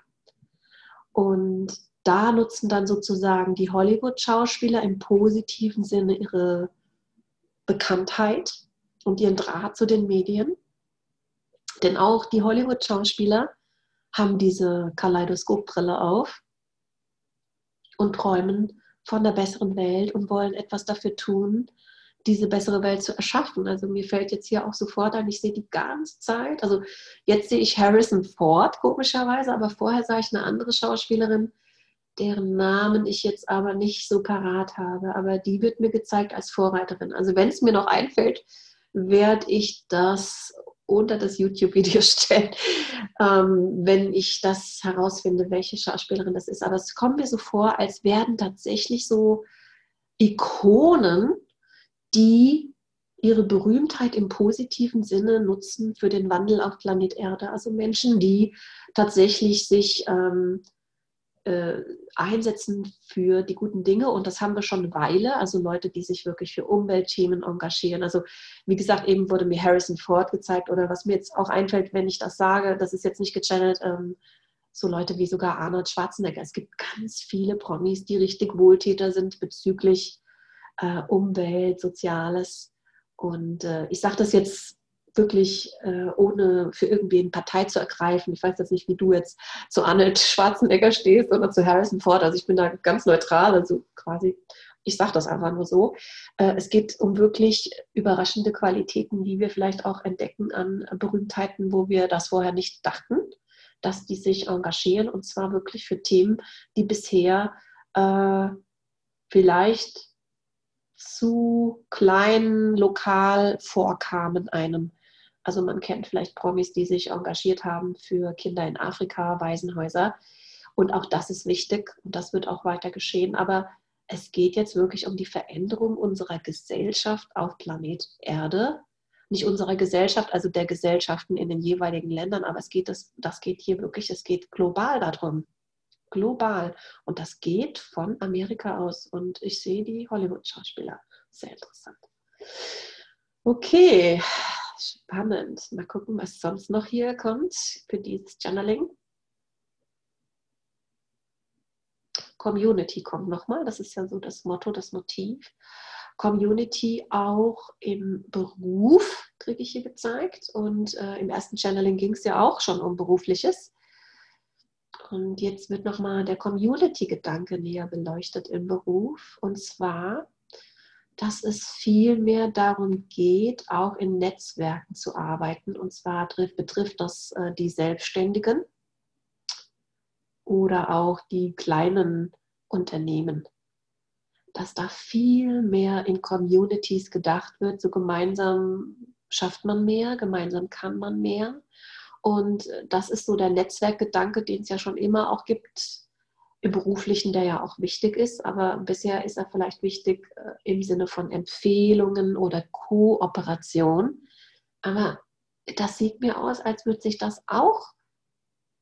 Und da nutzen dann sozusagen die Hollywood-Schauspieler im positiven Sinne ihre Bekanntheit und ihren Draht zu den Medien. Denn auch die Hollywood-Schauspieler haben diese Kaleidoskopbrille auf und träumen von einer besseren Welt und wollen etwas dafür tun, diese bessere Welt zu erschaffen. Also mir fällt jetzt hier auch sofort an, ich sehe die ganze Zeit, also jetzt sehe ich Harrison Ford komischerweise, aber vorher sah ich eine andere Schauspielerin, deren Namen ich jetzt aber nicht so parat habe, aber die wird mir gezeigt als Vorreiterin. Also wenn es mir noch einfällt, werde ich das unter das YouTube-Video stellen, ähm, wenn ich das herausfinde, welche Schauspielerin das ist. Aber es kommt mir so vor, als werden tatsächlich so Ikonen, die ihre Berühmtheit im positiven Sinne nutzen für den Wandel auf Planet Erde. Also Menschen, die tatsächlich sich ähm, äh, einsetzen für die guten Dinge und das haben wir schon eine Weile, also Leute, die sich wirklich für Umweltthemen engagieren. Also wie gesagt, eben wurde mir Harrison Ford gezeigt oder was mir jetzt auch einfällt, wenn ich das sage, das ist jetzt nicht gechannelt, ähm, so Leute wie sogar Arnold Schwarzenegger. Es gibt ganz viele Promis, die richtig Wohltäter sind bezüglich äh, Umwelt, Soziales. Und äh, ich sage das jetzt wirklich äh, ohne für irgendwen Partei zu ergreifen. Ich weiß jetzt nicht, wie du jetzt zu Arnold Schwarzenegger stehst oder zu Harrison Ford. Also ich bin da ganz neutral, also quasi, ich sage das einfach nur so. Äh, es geht um wirklich überraschende Qualitäten, die wir vielleicht auch entdecken an Berühmtheiten, wo wir das vorher nicht dachten, dass die sich engagieren und zwar wirklich für Themen, die bisher äh, vielleicht zu klein lokal vorkamen einem. Also man kennt vielleicht Promis, die sich engagiert haben für Kinder in Afrika, Waisenhäuser. Und auch das ist wichtig und das wird auch weiter geschehen. Aber es geht jetzt wirklich um die Veränderung unserer Gesellschaft auf Planet Erde. Nicht unserer Gesellschaft, also der Gesellschaften in den jeweiligen Ländern, aber es geht das, das geht hier wirklich, es geht global darum. Global. Und das geht von Amerika aus. Und ich sehe die Hollywood-Schauspieler. Sehr interessant. Okay, Spannend. Mal gucken, was sonst noch hier kommt für dieses Journaling. Community kommt nochmal. Das ist ja so das Motto, das Motiv. Community auch im Beruf, kriege ich hier gezeigt. Und äh, im ersten Channeling ging es ja auch schon um Berufliches. Und jetzt wird nochmal der Community-Gedanke näher beleuchtet im Beruf. Und zwar dass es viel mehr darum geht, auch in Netzwerken zu arbeiten. Und zwar betrifft das äh, die Selbstständigen oder auch die kleinen Unternehmen. Dass da viel mehr in Communities gedacht wird. So gemeinsam schafft man mehr, gemeinsam kann man mehr. Und das ist so der Netzwerkgedanke, den es ja schon immer auch gibt im beruflichen, der ja auch wichtig ist, aber bisher ist er vielleicht wichtig äh, im Sinne von Empfehlungen oder Kooperation. Aber das sieht mir aus, als würde sich das auch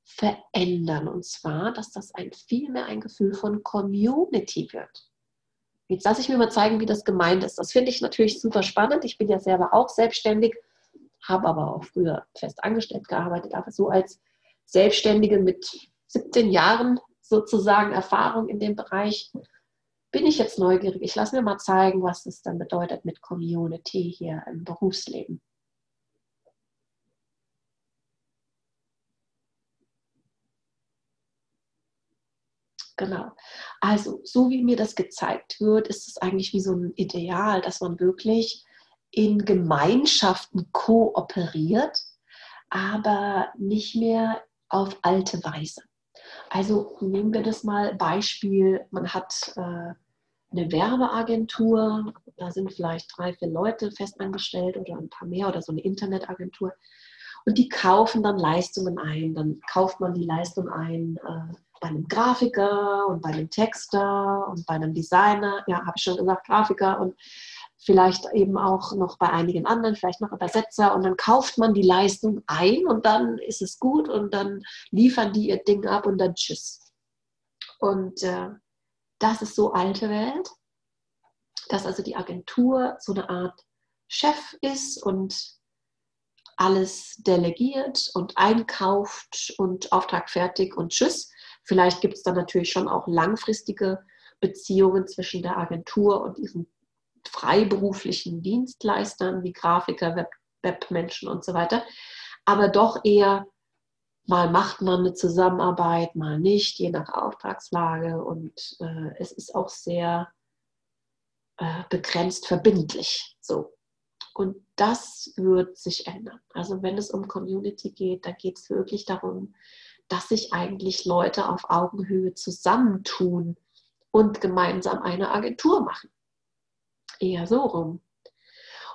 verändern. Und zwar, dass das ein viel mehr ein Gefühl von Community wird. Jetzt lasse ich mir mal zeigen, wie das gemeint ist. Das finde ich natürlich super spannend. Ich bin ja selber auch selbstständig, habe aber auch früher fest angestellt gearbeitet, aber so als Selbstständige mit 17 Jahren sozusagen Erfahrung in dem Bereich, bin ich jetzt neugierig. Ich lasse mir mal zeigen, was es dann bedeutet mit Community hier im Berufsleben. Genau. Also, so wie mir das gezeigt wird, ist es eigentlich wie so ein Ideal, dass man wirklich in Gemeinschaften kooperiert, aber nicht mehr auf alte Weise. Also nehmen wir das mal Beispiel, man hat äh, eine Werbeagentur, da sind vielleicht drei, vier Leute festangestellt oder ein paar mehr oder so eine Internetagentur und die kaufen dann Leistungen ein. Dann kauft man die Leistung ein, äh, bei einem Grafiker und bei einem Texter und bei einem Designer, ja, habe ich schon gesagt, Grafiker und vielleicht eben auch noch bei einigen anderen, vielleicht noch Übersetzer und dann kauft man die Leistung ein und dann ist es gut und dann liefern die ihr Ding ab und dann tschüss. Und äh, das ist so alte Welt, dass also die Agentur so eine Art Chef ist und alles delegiert und einkauft und Auftrag fertig und tschüss. Vielleicht gibt es dann natürlich schon auch langfristige Beziehungen zwischen der Agentur und ihren freiberuflichen Dienstleistern wie Grafiker, Web Webmenschen und so weiter. Aber doch eher mal macht man eine Zusammenarbeit, mal nicht, je nach Auftragslage. Und äh, es ist auch sehr äh, begrenzt verbindlich. So. Und das wird sich ändern. Also wenn es um Community geht, da geht es wirklich darum, dass sich eigentlich Leute auf Augenhöhe zusammentun und gemeinsam eine Agentur machen. Eher so rum.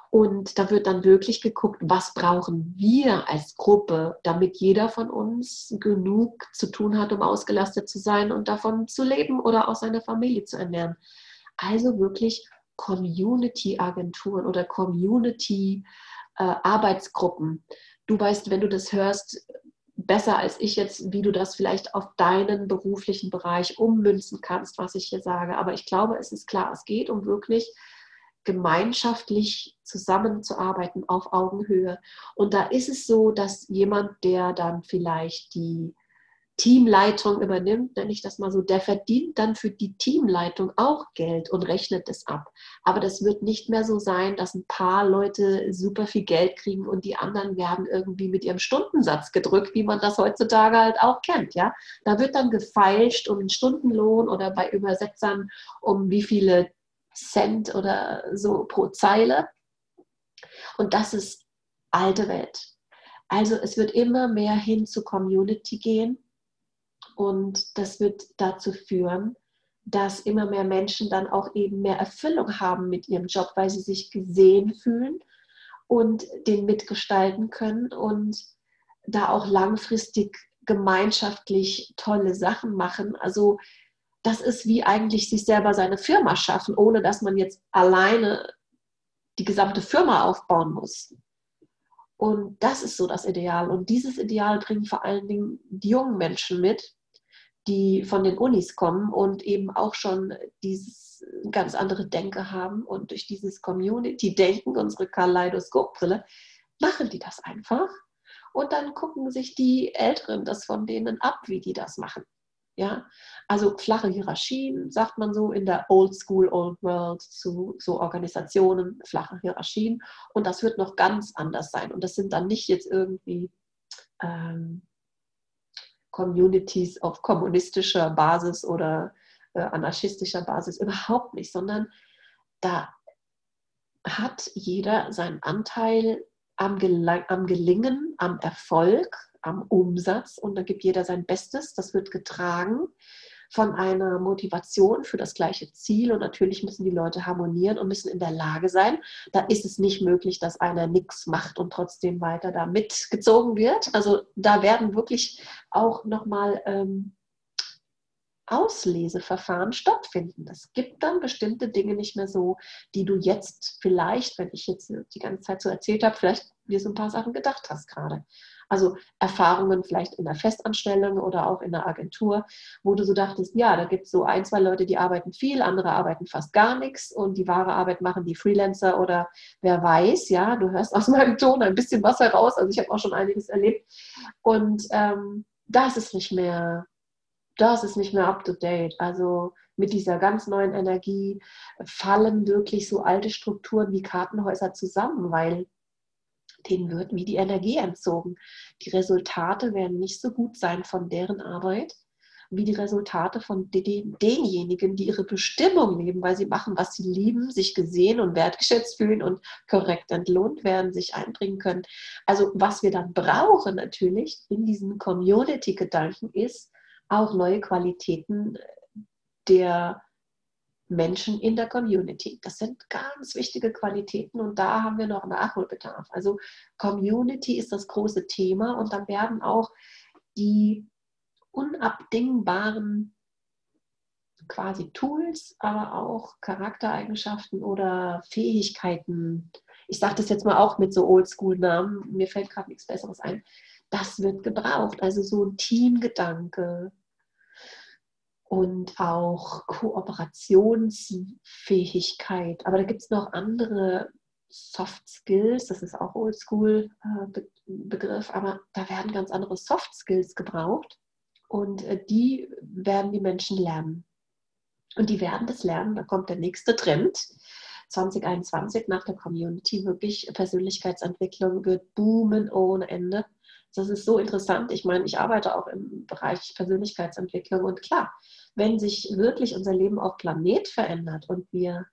Und da wird dann wirklich geguckt, was brauchen wir als Gruppe, damit jeder von uns genug zu tun hat, um ausgelastet zu sein und davon zu leben oder auch seine Familie zu ernähren. Also wirklich Community-Agenturen oder Community-Arbeitsgruppen. du weißt, wenn du das hörst, besser als ich jetzt, wie du das vielleicht auf deinen beruflichen Bereich ummünzen kannst, was ich hier sage. Aber ich glaube, es ist klar, es geht um wirklich gemeinschaftlich zusammenzuarbeiten auf Augenhöhe. Und da ist es so, dass jemand, der dann vielleicht die Teamleitung übernimmt, nenne ich das mal so, der verdient dann für die Teamleitung auch Geld und rechnet es ab. Aber das wird nicht mehr so sein, dass ein paar Leute super viel Geld kriegen und die anderen werden irgendwie mit ihrem Stundensatz gedrückt, wie man das heutzutage halt auch kennt. Ja? Da wird dann gefeilscht um den Stundenlohn oder bei Übersetzern um wie viele Cent oder so pro Zeile. Und das ist alte Welt. Also es wird immer mehr hin zu Community gehen und das wird dazu führen, dass immer mehr Menschen dann auch eben mehr Erfüllung haben mit ihrem Job, weil sie sich gesehen fühlen und den mitgestalten können und da auch langfristig gemeinschaftlich tolle Sachen machen. Also das ist wie eigentlich sich selber seine Firma schaffen, ohne dass man jetzt alleine die gesamte Firma aufbauen muss. Und das ist so das Ideal. Und dieses Ideal bringen vor allen Dingen die jungen Menschen mit, die von den Unis kommen und eben auch schon dieses ganz andere Denke haben und durch dieses Community-Denken, unsere Kaleidoskopbrille, machen die das einfach und dann gucken sich die Älteren das von denen ab, wie die das machen. Ja, also flache Hierarchien, sagt man so in der Old School, Old World zu so Organisationen, flache Hierarchien. Und das wird noch ganz anders sein. Und das sind dann nicht jetzt irgendwie ähm, Communities auf kommunistischer Basis oder äh, anarchistischer Basis, überhaupt nicht, sondern da hat jeder seinen Anteil am, Gel am Gelingen, am Erfolg, am Umsatz und da gibt jeder sein Bestes. Das wird getragen von einer Motivation für das gleiche Ziel und natürlich müssen die Leute harmonieren und müssen in der Lage sein. Da ist es nicht möglich, dass einer nichts macht und trotzdem weiter da mitgezogen wird. Also da werden wirklich auch nochmal ähm, Ausleseverfahren stattfinden. Es gibt dann bestimmte Dinge nicht mehr so, die du jetzt vielleicht, wenn ich jetzt die ganze Zeit so erzählt habe, vielleicht dir so ein paar Sachen gedacht hast gerade. Also Erfahrungen vielleicht in der Festanstellung oder auch in der Agentur, wo du so dachtest, ja, da gibt es so ein, zwei Leute, die arbeiten viel, andere arbeiten fast gar nichts und die wahre Arbeit machen die Freelancer oder wer weiß, ja, du hörst aus meinem Ton ein bisschen was heraus, also ich habe auch schon einiges erlebt und ähm, das ist nicht mehr, das ist nicht mehr up to date. Also mit dieser ganz neuen Energie fallen wirklich so alte Strukturen wie Kartenhäuser zusammen, weil denen wird wie die Energie entzogen. Die Resultate werden nicht so gut sein von deren Arbeit wie die Resultate von den, denjenigen, die ihre Bestimmung leben, weil sie machen, was sie lieben, sich gesehen und wertgeschätzt fühlen und korrekt entlohnt werden, sich einbringen können. Also was wir dann brauchen natürlich in diesen Community-Gedanken ist auch neue Qualitäten der Menschen in der Community. Das sind ganz wichtige Qualitäten und da haben wir noch Nachholbedarf. Also Community ist das große Thema und dann werden auch die unabdingbaren quasi Tools, aber auch Charaktereigenschaften oder Fähigkeiten. Ich sage das jetzt mal auch mit so Oldschool-Namen, mir fällt gerade nichts Besseres ein. Das wird gebraucht. Also so ein Teamgedanke und auch Kooperationsfähigkeit. Aber da gibt es noch andere Soft Skills, das ist auch Oldschool-Begriff, äh, aber da werden ganz andere Soft Skills gebraucht und äh, die werden die Menschen lernen. Und die werden das lernen, da kommt der nächste Trend. 2021 nach der Community wirklich Persönlichkeitsentwicklung wird boomen ohne Ende. Das ist so interessant. Ich meine, ich arbeite auch im Bereich Persönlichkeitsentwicklung und klar, wenn sich wirklich unser Leben auf Planet verändert und wir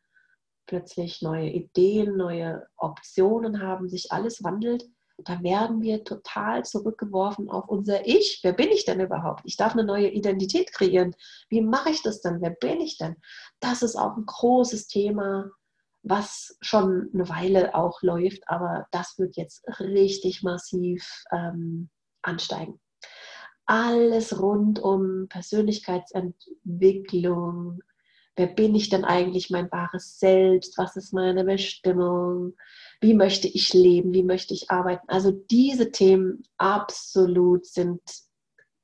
plötzlich neue Ideen, neue Optionen haben, sich alles wandelt, da werden wir total zurückgeworfen auf unser Ich. Wer bin ich denn überhaupt? Ich darf eine neue Identität kreieren. Wie mache ich das denn? Wer bin ich denn? Das ist auch ein großes Thema, was schon eine Weile auch läuft, aber das wird jetzt richtig massiv ähm, ansteigen. Alles rund um Persönlichkeitsentwicklung, wer bin ich denn eigentlich, mein wahres Selbst, was ist meine Bestimmung, wie möchte ich leben, wie möchte ich arbeiten. Also diese Themen absolut sind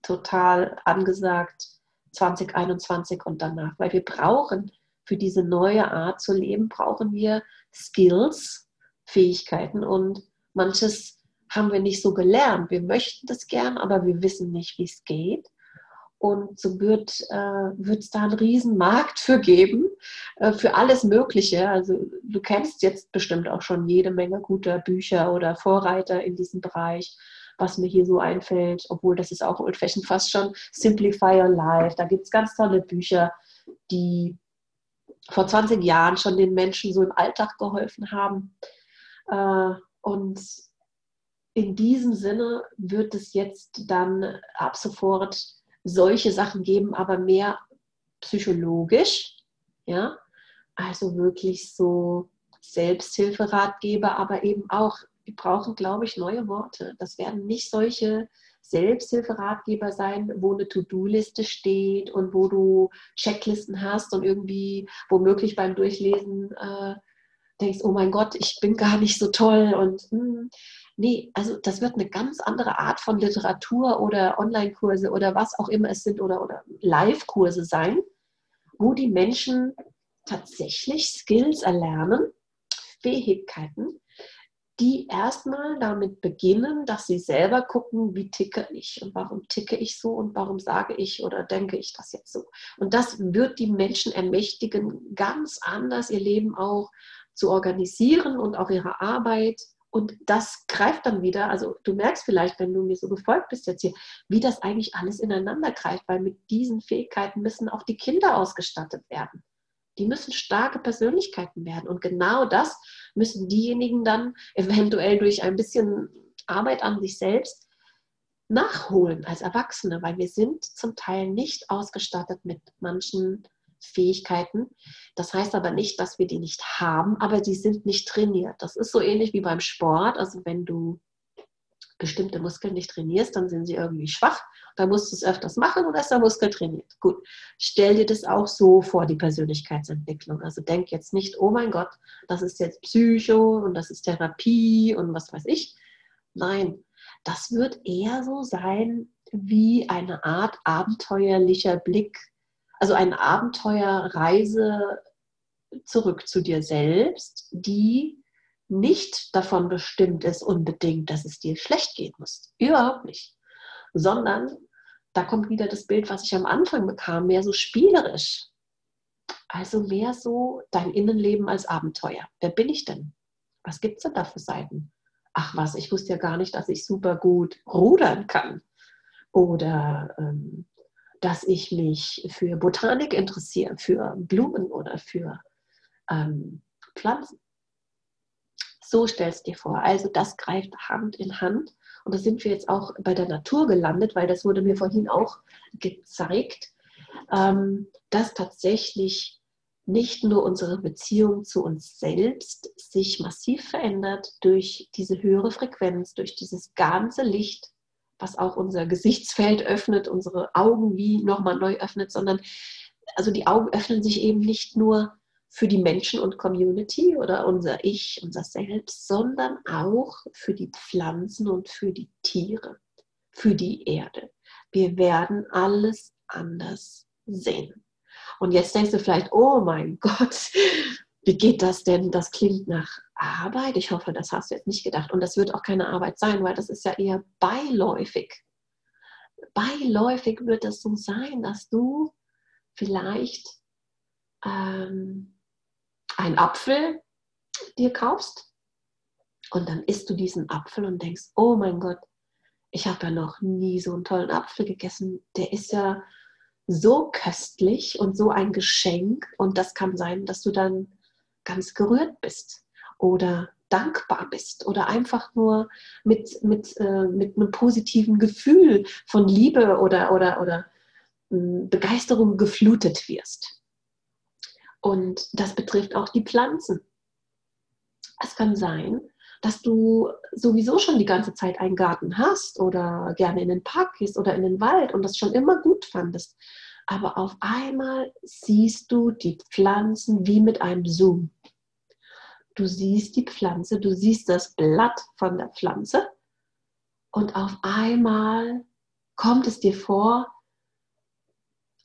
total angesagt 2021 und danach, weil wir brauchen für diese neue Art zu leben, brauchen wir Skills, Fähigkeiten und manches haben wir nicht so gelernt. Wir möchten das gern, aber wir wissen nicht, wie es geht. Und so wird äh, es da einen riesen Markt für geben, äh, für alles Mögliche. Also du kennst jetzt bestimmt auch schon jede Menge guter Bücher oder Vorreiter in diesem Bereich, was mir hier so einfällt, obwohl das ist auch old fast schon, Simplify Your Life. Da gibt es ganz tolle Bücher, die vor 20 Jahren schon den Menschen so im Alltag geholfen haben. Äh, und in diesem Sinne wird es jetzt dann ab sofort solche Sachen geben, aber mehr psychologisch, ja, also wirklich so Selbsthilferatgeber, aber eben auch, wir brauchen, glaube ich, neue Worte. Das werden nicht solche Selbsthilferatgeber sein, wo eine To-Do-Liste steht und wo du Checklisten hast und irgendwie womöglich beim Durchlesen äh, denkst, oh mein Gott, ich bin gar nicht so toll und mh, hm, Nee, also das wird eine ganz andere Art von Literatur oder Online-Kurse oder was auch immer es sind oder, oder Live-Kurse sein, wo die Menschen tatsächlich Skills erlernen, Fähigkeiten, die erstmal damit beginnen, dass sie selber gucken, wie ticke ich und warum ticke ich so und warum sage ich oder denke ich das jetzt so. Und das wird die Menschen ermächtigen, ganz anders ihr Leben auch zu organisieren und auch ihre Arbeit und das greift dann wieder, also du merkst vielleicht, wenn du mir so gefolgt bist jetzt hier, wie das eigentlich alles ineinander greift, weil mit diesen Fähigkeiten müssen auch die Kinder ausgestattet werden. Die müssen starke Persönlichkeiten werden. Und genau das müssen diejenigen dann eventuell durch ein bisschen Arbeit an sich selbst nachholen als Erwachsene, weil wir sind zum Teil nicht ausgestattet mit manchen Fähigkeiten. Das heißt aber nicht, dass wir die nicht haben, aber die sind nicht trainiert. Das ist so ähnlich wie beim Sport. Also wenn du bestimmte Muskeln nicht trainierst, dann sind sie irgendwie schwach. Da musst du es öfters machen und ist der Muskel trainiert. Gut, stell dir das auch so vor, die Persönlichkeitsentwicklung. Also denk jetzt nicht, oh mein Gott, das ist jetzt Psycho und das ist Therapie und was weiß ich. Nein, das wird eher so sein wie eine Art abenteuerlicher Blick also eine Abenteuerreise zurück zu dir selbst, die nicht davon bestimmt ist unbedingt, dass es dir schlecht gehen muss. Überhaupt nicht. Sondern da kommt wieder das Bild, was ich am Anfang bekam, mehr so spielerisch. Also mehr so dein Innenleben als Abenteuer. Wer bin ich denn? Was gibt es denn da für Seiten? Ach was, ich wusste ja gar nicht, dass ich super gut rudern kann. Oder ähm, dass ich mich für Botanik interessiere, für Blumen oder für ähm, Pflanzen. So stellst du dir vor. Also das greift Hand in Hand. Und da sind wir jetzt auch bei der Natur gelandet, weil das wurde mir vorhin auch gezeigt, ähm, dass tatsächlich nicht nur unsere Beziehung zu uns selbst sich massiv verändert durch diese höhere Frequenz, durch dieses ganze Licht, was auch unser Gesichtsfeld öffnet, unsere Augen wie nochmal neu öffnet, sondern also die Augen öffnen sich eben nicht nur für die Menschen und Community oder unser Ich, unser Selbst, sondern auch für die Pflanzen und für die Tiere, für die Erde. Wir werden alles anders sehen. Und jetzt denkst du vielleicht, oh mein Gott, wie geht das denn? Das klingt nach Arbeit. Ich hoffe, das hast du jetzt nicht gedacht. Und das wird auch keine Arbeit sein, weil das ist ja eher beiläufig. Beiläufig wird es so sein, dass du vielleicht ähm, einen Apfel dir kaufst und dann isst du diesen Apfel und denkst, oh mein Gott, ich habe ja noch nie so einen tollen Apfel gegessen. Der ist ja so köstlich und so ein Geschenk. Und das kann sein, dass du dann ganz gerührt bist oder dankbar bist oder einfach nur mit, mit, äh, mit einem positiven Gefühl von Liebe oder, oder, oder äh, Begeisterung geflutet wirst. Und das betrifft auch die Pflanzen. Es kann sein, dass du sowieso schon die ganze Zeit einen Garten hast oder gerne in den Park gehst oder in den Wald und das schon immer gut fandest. Aber auf einmal siehst du die Pflanzen wie mit einem Zoom. Du siehst die Pflanze, du siehst das Blatt von der Pflanze und auf einmal kommt es dir vor,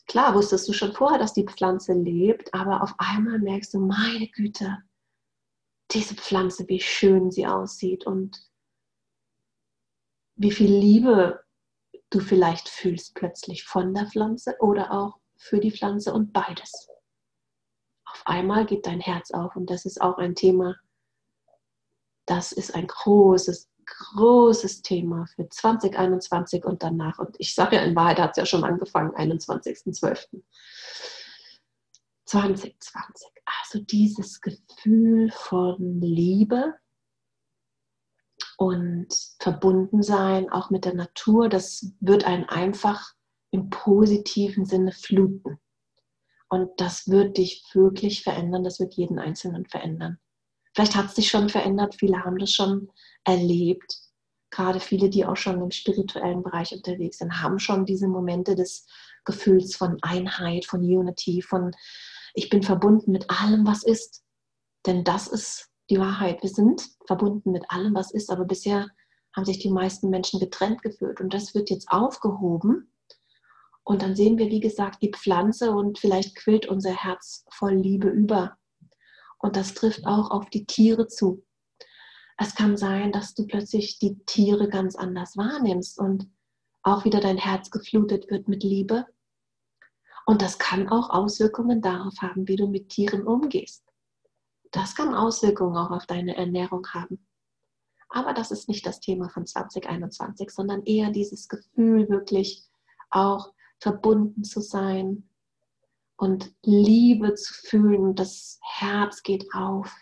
klar wusstest du schon vorher, dass die Pflanze lebt, aber auf einmal merkst du, meine Güte, diese Pflanze, wie schön sie aussieht und wie viel Liebe du vielleicht fühlst plötzlich von der Pflanze oder auch für die Pflanze und beides. Auf einmal geht dein Herz auf und das ist auch ein Thema, das ist ein großes, großes Thema für 2021 und danach. Und ich sage ja, in Wahrheit hat es ja schon angefangen, 21.12. 2020. Also dieses Gefühl von Liebe und Verbundensein auch mit der Natur, das wird einen einfach im positiven Sinne fluten. Und das wird dich wirklich verändern, das wird jeden Einzelnen verändern. Vielleicht hat es sich schon verändert, viele haben das schon erlebt. Gerade viele, die auch schon im spirituellen Bereich unterwegs sind, haben schon diese Momente des Gefühls von Einheit, von Unity, von ich bin verbunden mit allem, was ist. Denn das ist die Wahrheit. Wir sind verbunden mit allem, was ist, aber bisher haben sich die meisten Menschen getrennt gefühlt. Und das wird jetzt aufgehoben. Und dann sehen wir, wie gesagt, die Pflanze und vielleicht quillt unser Herz voll Liebe über. Und das trifft auch auf die Tiere zu. Es kann sein, dass du plötzlich die Tiere ganz anders wahrnimmst und auch wieder dein Herz geflutet wird mit Liebe und das kann auch Auswirkungen darauf haben, wie du mit Tieren umgehst. Das kann Auswirkungen auch auf deine Ernährung haben. Aber das ist nicht das Thema von 2021, sondern eher dieses Gefühl, wirklich auch verbunden zu sein und Liebe zu fühlen. Das Herz geht auf.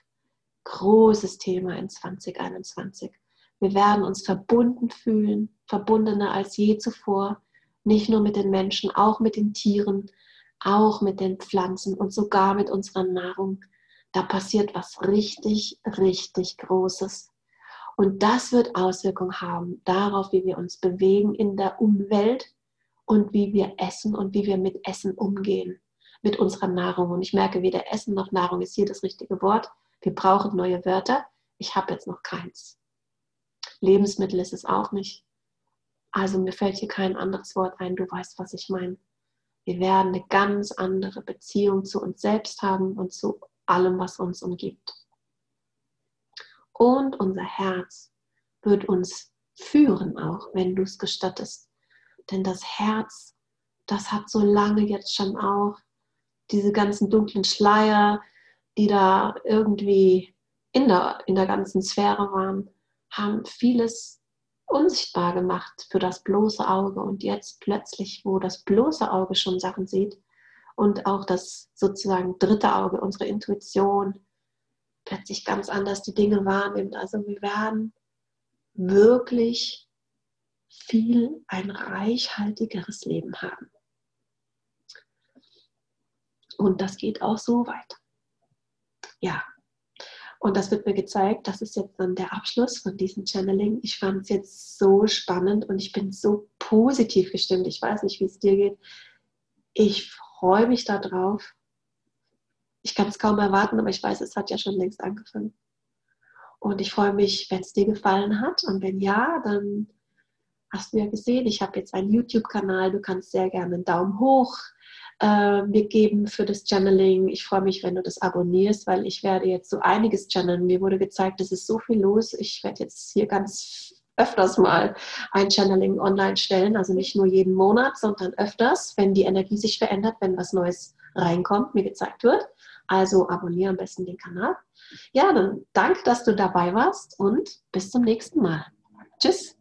Großes Thema in 2021. Wir werden uns verbunden fühlen, verbundener als je zuvor nicht nur mit den Menschen, auch mit den Tieren, auch mit den Pflanzen und sogar mit unserer Nahrung. Da passiert was richtig, richtig Großes. Und das wird Auswirkungen haben darauf, wie wir uns bewegen in der Umwelt und wie wir essen und wie wir mit Essen umgehen, mit unserer Nahrung. Und ich merke, weder Essen noch Nahrung ist hier das richtige Wort. Wir brauchen neue Wörter. Ich habe jetzt noch keins. Lebensmittel ist es auch nicht. Also mir fällt hier kein anderes Wort ein, du weißt, was ich meine. Wir werden eine ganz andere Beziehung zu uns selbst haben und zu allem, was uns umgibt. Und unser Herz wird uns führen, auch wenn du es gestattest. Denn das Herz, das hat so lange jetzt schon auch diese ganzen dunklen Schleier, die da irgendwie in der, in der ganzen Sphäre waren, haben vieles unsichtbar gemacht für das bloße Auge. Und jetzt plötzlich, wo das bloße Auge schon Sachen sieht und auch das sozusagen dritte Auge, unsere Intuition, plötzlich ganz anders die Dinge wahrnimmt. Also wir werden wirklich viel ein reichhaltigeres Leben haben. Und das geht auch so weit. Ja. Und das wird mir gezeigt. Das ist jetzt dann der Abschluss von diesem Channeling. Ich fand es jetzt so spannend und ich bin so positiv gestimmt. Ich weiß nicht, wie es dir geht. Ich freue mich darauf. Ich kann es kaum erwarten, aber ich weiß, es hat ja schon längst angefangen. Und ich freue mich, wenn es dir gefallen hat. Und wenn ja, dann hast du ja gesehen, ich habe jetzt einen YouTube-Kanal. Du kannst sehr gerne einen Daumen hoch mir geben für das Channeling. Ich freue mich, wenn du das abonnierst, weil ich werde jetzt so einiges channeln. Mir wurde gezeigt, es ist so viel los. Ich werde jetzt hier ganz öfters mal ein Channeling online stellen, also nicht nur jeden Monat, sondern öfters, wenn die Energie sich verändert, wenn was Neues reinkommt, mir gezeigt wird. Also abonniere am besten den Kanal. Ja, dann danke, dass du dabei warst und bis zum nächsten Mal. Tschüss.